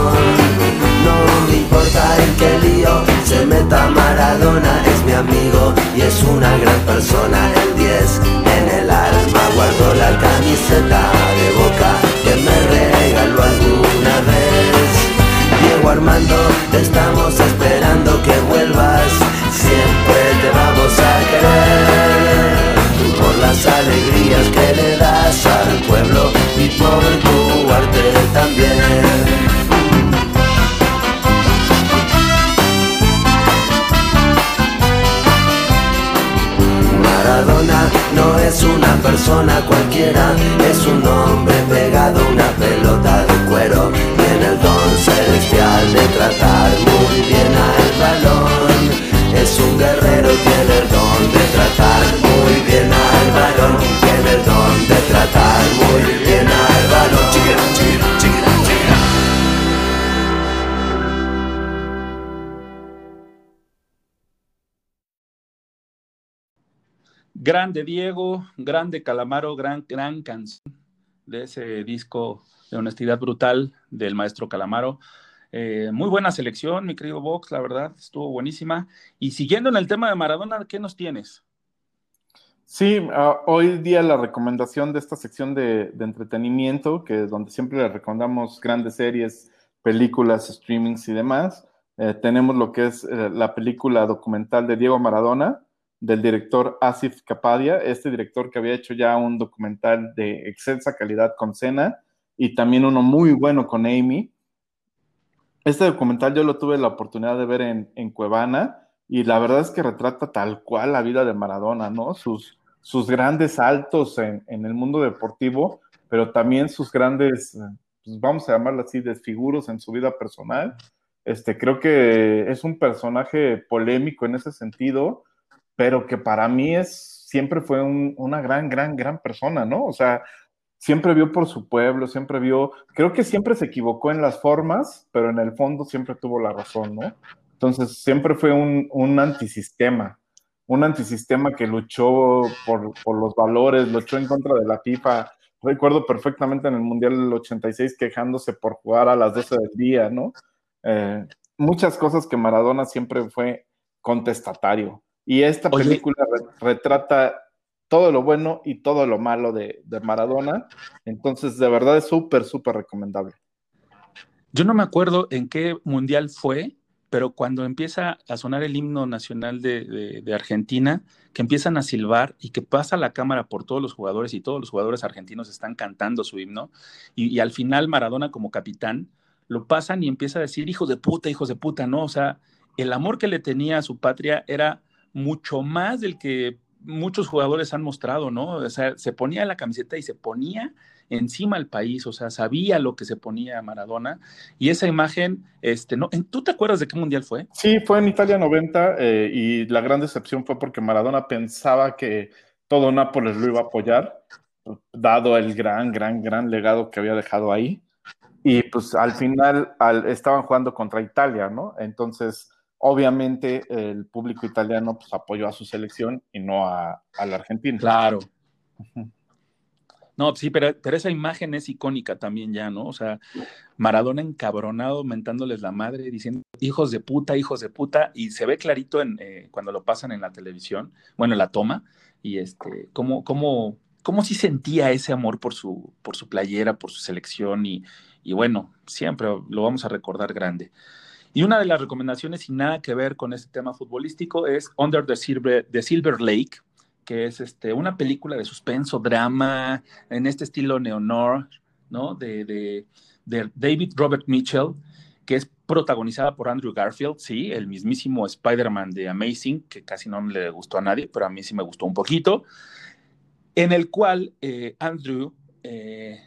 Grande Diego, grande Calamaro, gran, gran canción de ese disco de honestidad brutal del maestro Calamaro. Eh, muy buena selección, mi querido Vox, la verdad, estuvo buenísima. Y siguiendo en el tema de Maradona, ¿qué nos tienes? Sí, uh, hoy día la recomendación de esta sección de, de, entretenimiento, que es donde siempre le recomendamos grandes series, películas, streamings y demás, eh, tenemos lo que es eh, la película documental de Diego Maradona, del director Asif Kapadia, este director que había hecho ya un documental de excelsa calidad con Cena y también uno muy bueno con Amy. Este documental yo lo tuve la oportunidad de ver en, en Cuevana y la verdad es que retrata tal cual la vida de Maradona, ¿no? Sus, sus grandes saltos en, en el mundo deportivo, pero también sus grandes, pues vamos a llamarlo así, desfiguros en su vida personal. Este, creo que es un personaje polémico en ese sentido, pero que para mí es, siempre fue una gran, gran, gran persona, ¿no? O sea, siempre vio por su pueblo, siempre vio, creo que siempre se equivocó en las formas, pero en el fondo siempre tuvo la razón, ¿no? Entonces, siempre fue un, un antisistema, un antisistema que luchó por, por, los valores, luchó en contra de la FIFA. Recuerdo perfectamente en el Mundial del 86 quejándose por jugar a las 12 del día, ¿no? Eh, muchas cosas que Maradona siempre fue contestatario. Y esta película retrata todo lo bueno y todo lo malo de, de Maradona. Entonces, de verdad es súper, súper recomendable. Yo no me acuerdo en qué mundial fue, pero cuando empieza a sonar el himno nacional de, de, de, Argentina, que empiezan a silbar y que pasa la cámara por todos los jugadores y todos los jugadores argentinos están cantando su himno, y, y al final Maradona como capitán lo pasan y empieza a decir hijos de puta, hijos de puta, ¿no? O sea, el amor que le tenía a su patria era mucho más del que muchos jugadores han mostrado, ¿no? O sea, se ponía la camiseta y se ponía encima al país, o sea, sabía lo que se ponía Maradona y esa imagen, este, ¿no? ¿Tú te acuerdas de qué mundial fue? Sí, fue en Italia 90 eh, y la gran decepción fue porque Maradona pensaba que todo Nápoles lo iba a apoyar, dado el gran, gran, gran legado que había dejado ahí. Y pues al final estaban jugando contra Italia, ¿no? Entonces, obviamente el público italiano pues apoyó a su selección y no a, a la Argentina. Claro. No, sí, pero, pero, esa imagen es icónica también ya, ¿no? O sea, Maradona encabronado, mentándoles la madre, diciendo hijos de puta, hijos de puta, y se ve clarito en, eh, cuando lo pasan en la televisión, bueno, en la toma, y este, cómo, cómo, cómo sí sentía ese amor por su, por su playera, por su selección, y, y bueno, siempre lo vamos a recordar grande. Y una de las recomendaciones, sin nada que ver con este tema futbolístico, es Under the Silver, the Silver Lake, que es este, una película de suspenso, drama, en este estilo neonor, ¿no? De, de, David Robert Mitchell, que es protagonizada por Andrew Garfield, sí, el mismísimo Spider-Man de Amazing, que casi no le gustó a nadie, pero a mí sí me gustó un poquito, en el cual eh, Andrew eh,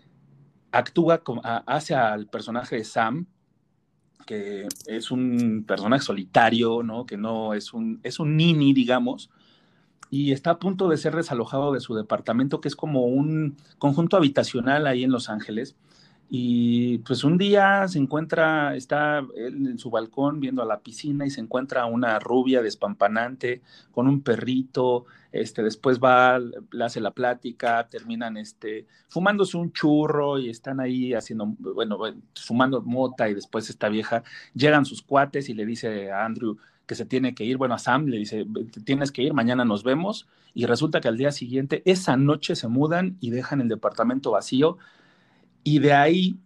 actúa, como, hace al personaje de Sam, que es un personaje solitario, ¿no? Que no es un, es un nini, digamos, y está a punto de ser desalojado de su departamento, que es como un conjunto habitacional ahí en Los Ángeles. Y pues un día se encuentra, está él en su balcón viendo a la piscina y se encuentra una rubia despampanante con un perrito, este, después va, le hace la plática, terminan este, fumándose un churro y están ahí haciendo, bueno, fumando mota y después esta vieja, llegan sus cuates y le dice a Andrew, que se tiene que ir. Bueno, a Sam le dice, tienes que ir, mañana nos vemos. Y resulta que al día siguiente, esa noche se mudan y dejan el departamento vacío. Y de ahí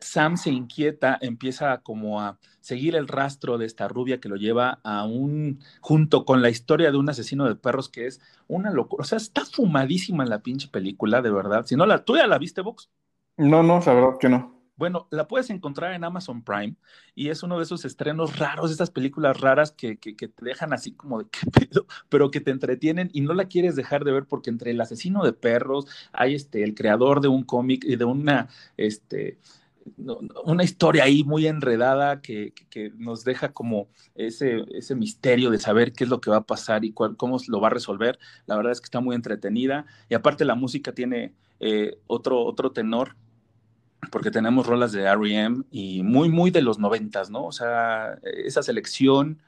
Sam se inquieta, empieza como a seguir el rastro de esta rubia que lo lleva a un, junto con la historia de un asesino de perros que es una locura. O sea, está fumadísima la pinche película, de verdad. Si no la, ¿tú ya la viste, Vox? No, no, la verdad que no. Bueno, la puedes encontrar en Amazon Prime y es uno de esos estrenos raros, estas películas raras que, que, te dejan así como de <laughs> qué pedo, pero que te entretienen y no la quieres dejar de ver porque entre el asesino de perros hay este, el creador de un cómic y de una, este, una historia ahí muy enredada que, que, nos deja como ese, ese misterio de saber qué es lo que va a pasar y cuál, cómo lo va a resolver. La verdad es que está muy entretenida y aparte la música tiene eh, otro, otro tenor porque tenemos rolas de R.E.M. y muy, muy de los noventas, ¿no? O sea, esa selección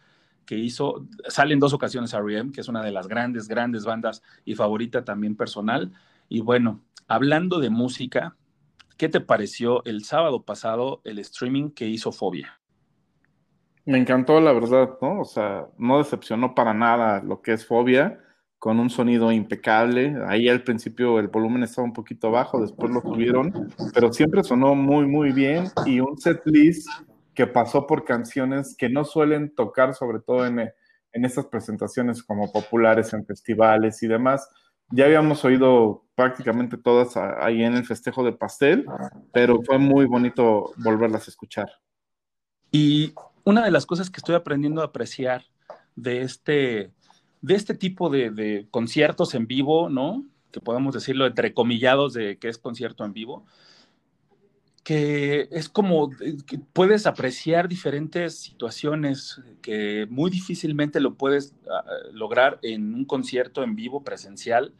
que hizo, sale en dos ocasiones R.E.M., que es una de las grandes, grandes bandas y favorita también personal. Y bueno, hablando de música, ¿qué te pareció el sábado pasado el streaming que hizo Fobia? Me encantó, la verdad, ¿no? O sea, no decepcionó para nada lo que es Fobia con un sonido impecable. Ahí al principio el volumen estaba un poquito bajo, después lo subieron, pero siempre sonó muy, muy bien y un set list que pasó por canciones que no suelen tocar, sobre todo en, en estas presentaciones como populares en festivales y demás. Ya habíamos oído prácticamente todas ahí en el festejo de pastel, pero fue muy bonito volverlas a escuchar. Y una de las cosas que estoy aprendiendo a apreciar de este de este tipo de, conciertos en vivo, ¿no? Que podemos decirlo entrecomillados de que es concierto en vivo, que es como que puedes apreciar diferentes situaciones que muy difícilmente lo puedes ah, lograr en un concierto en vivo presencial.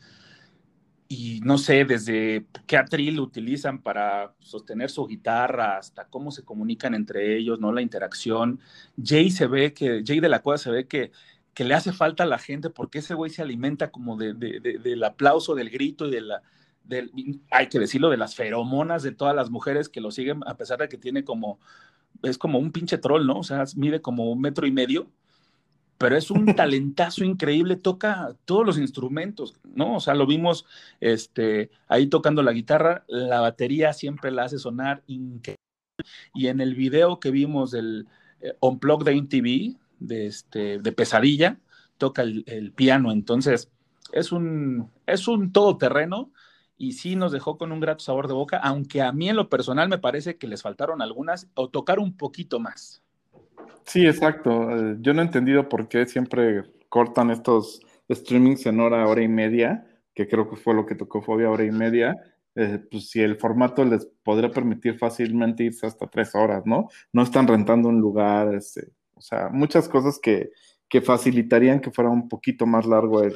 Y no sé, desde qué atril utilizan para sostener su guitarra hasta cómo se comunican entre ellos, ¿no? La interacción. Jay se ve que, Jay de la Cueva se ve que que le hace falta a la gente porque ese güey se alimenta como de, del aplauso, del grito y de la, del, hay que decirlo, de las feromonas de todas las mujeres que lo siguen, a pesar de que tiene como, es como un pinche troll, ¿no? O sea, mide como un metro y medio, pero es un <laughs> talentazo increíble, toca todos los instrumentos, ¿no? O sea, lo vimos este, ahí tocando la guitarra, la batería siempre la hace sonar increíble. Y en el video que vimos del eh, Unplugged de MTV, de, este, de pesadilla, toca el, piano, entonces es un, es un todoterreno y sí nos dejó con un grato sabor de boca, aunque a mí en lo personal me parece que les faltaron algunas o tocar un poquito más. Sí, exacto. Eh, yo no he entendido por qué siempre cortan estos streamings en hora, hora y media, que creo que fue lo que tocó Fobia, hora y media. Eh, pues si el formato les podría permitir fácilmente irse hasta tres horas, ¿no? No están rentando un lugar, este, o sea, muchas cosas que, que facilitarían que fuera un poquito más largo el,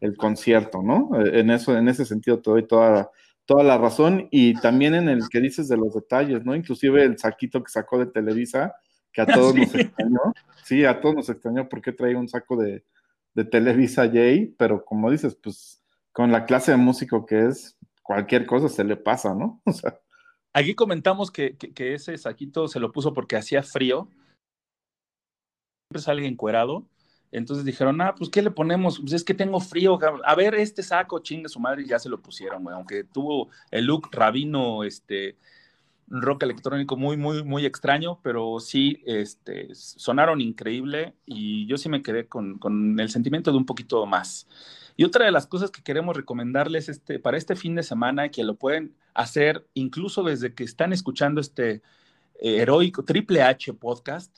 el concierto, ¿no? Eh, en eso, en ese sentido te doy toda, toda la razón y también en el que dices de los detalles, ¿no? Inclusive el saquito que sacó de Televisa, que a <laughs> todos nos extrañó, sí, a todos nos extrañó porque traía un saco de, de Televisa Jay, pero como dices, pues con la clase de músico que es, cualquier cosa se le pasa, ¿no? <laughs> O sea. Aquí comentamos que, que, que ese saquito se lo puso porque hacía frío, siempre sale encuerado, entonces dijeron, ah, pues, ¿qué le ponemos? Pues es que tengo frío, a ver, este saco, chingue su madre, y ya se lo pusieron, güey, aunque tuvo el look rabino, este, rock electrónico muy, muy, muy extraño, pero sí, este, sonaron increíble y yo sí me quedé con, con, el sentimiento de un poquito más. Y otra de las cosas que queremos recomendarles este, para este fin de semana, que lo pueden hacer incluso desde que están escuchando este eh, heroico Triple H podcast,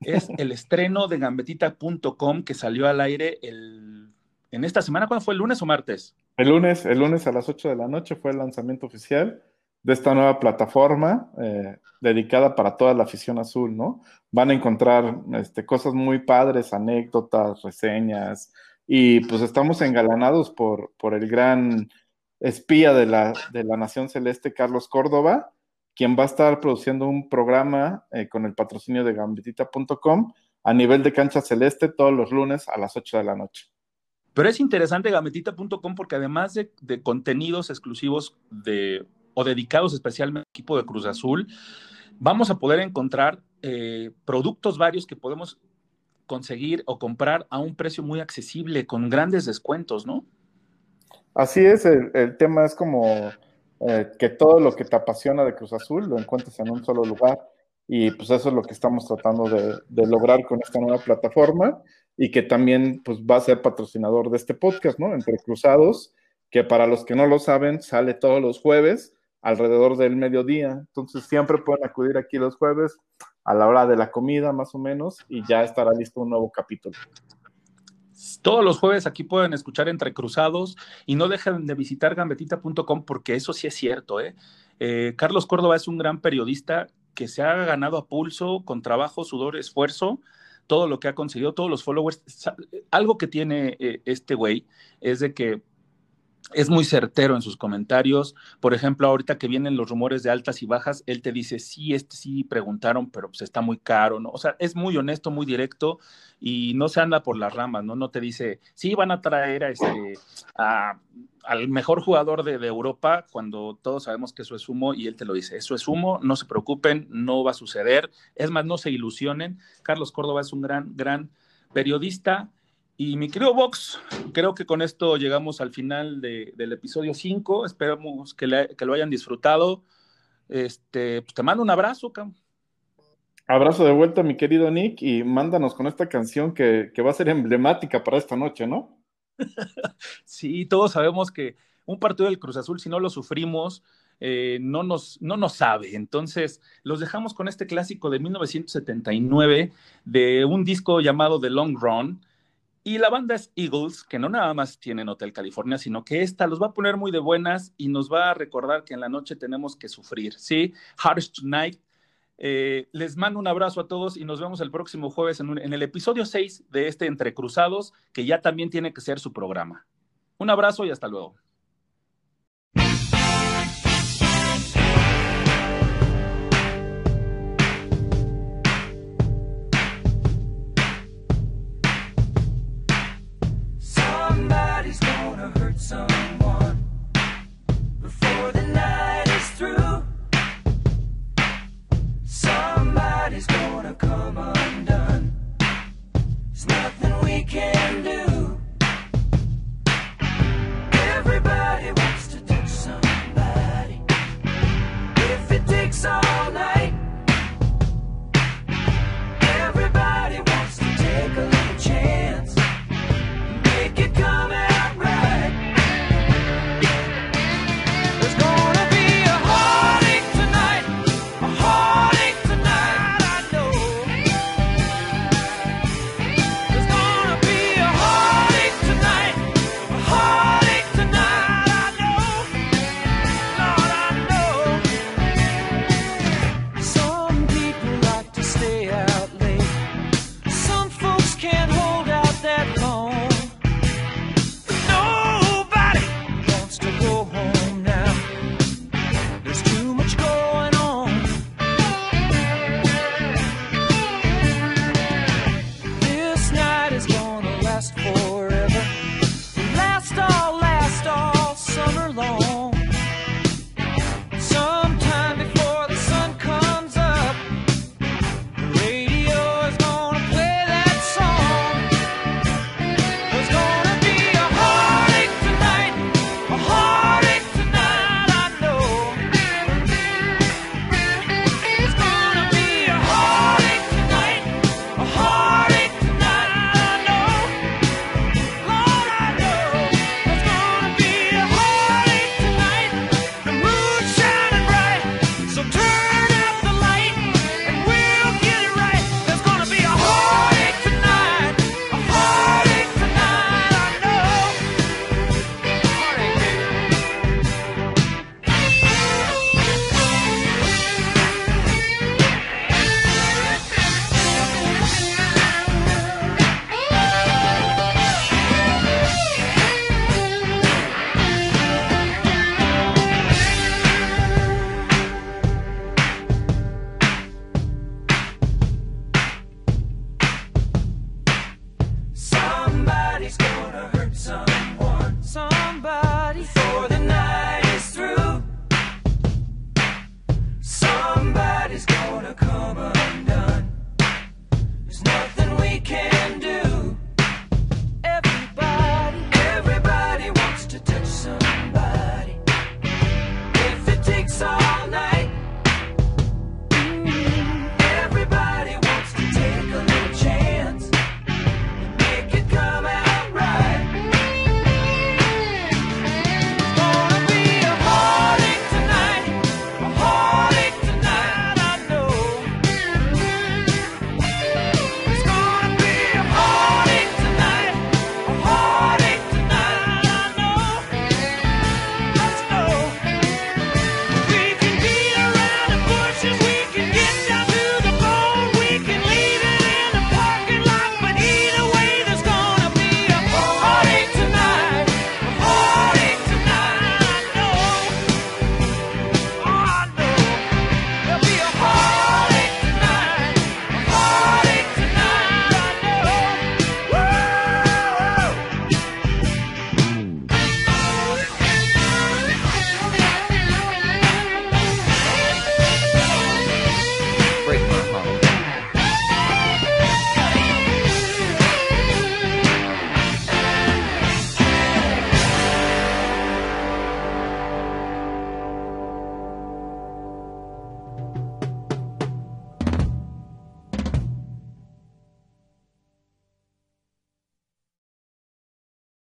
es el estreno de gambetita.com que salió al aire el, en esta semana. ¿Cuándo fue? ¿El lunes o martes? El lunes, el lunes a las 8 de la noche fue el lanzamiento oficial de esta nueva plataforma eh, dedicada para toda la afición azul, ¿no? Van a encontrar este, cosas muy padres, anécdotas, reseñas, y pues estamos engalanados por, por el gran espía de la, de la Nación Celeste, Carlos Córdoba, quien va a estar produciendo un programa eh, con el patrocinio de gambetita.com a nivel de cancha celeste todos los lunes a las 8 de la noche. Pero es interesante gambetita.com porque además de, de, contenidos exclusivos de, o dedicados especialmente al equipo de Cruz Azul, vamos a poder encontrar eh, productos varios que podemos conseguir o comprar a un precio muy accesible, con grandes descuentos, ¿no? Así es, el, el tema es como eh, que todo lo que te apasiona de Cruz Azul lo encuentres en un solo lugar. Y pues eso es lo que estamos tratando de, de, lograr con esta nueva plataforma y que también pues va a ser patrocinador de este podcast, ¿no? Entre Cruzados, que para los que no lo saben, sale todos los jueves alrededor del mediodía. Entonces siempre pueden acudir aquí los jueves a la hora de la comida más o menos y ya estará listo un nuevo capítulo. Todos los jueves aquí pueden escuchar Entre Cruzados y no dejen de visitar gambetita.com porque eso sí es cierto. ¿eh? Eh, Carlos Córdoba es un gran periodista que se ha ganado a pulso con trabajo, sudor, esfuerzo, todo lo que ha conseguido, todos los followers. Algo que tiene eh, este güey es de que es muy certero en sus comentarios. Por ejemplo, ahorita que vienen los rumores de altas y bajas, él te dice, sí, este sí preguntaron, pero pues está muy caro, ¿no? O sea, es muy honesto, muy directo y no se anda por las ramas, ¿no? No te dice, sí, van a traer a este, a, al mejor jugador de, de, Europa cuando todos sabemos que eso es humo y él te lo dice, eso es humo, no se preocupen, no va a suceder. Es más, no se ilusionen. Carlos Córdoba es un gran, gran periodista y mi querido Vox, creo que con esto llegamos al final de, del episodio 5. Esperamos que, le, que, lo hayan disfrutado. Este, pues te mando un abrazo, Cam. Abrazo de vuelta, mi querido Nick, y mándanos con esta canción que, que va a ser emblemática para esta noche, ¿no? <laughs> sí, todos sabemos que un partido del Cruz Azul, si no lo sufrimos, eh, no, nos, no nos sabe. Entonces, los dejamos con este clásico de 1979 de un disco llamado The Long Run y la banda es Eagles, que no nada más tienen Hotel California, sino que esta los va a poner muy de buenas y nos va a recordar que en la noche tenemos que sufrir, ¿sí? Harsh Tonight. Eh, les mando un abrazo a todos y nos vemos el próximo jueves en el episodio 6 de este Entre Cruzados, que ya también tiene que ser su programa. Un abrazo y hasta luego.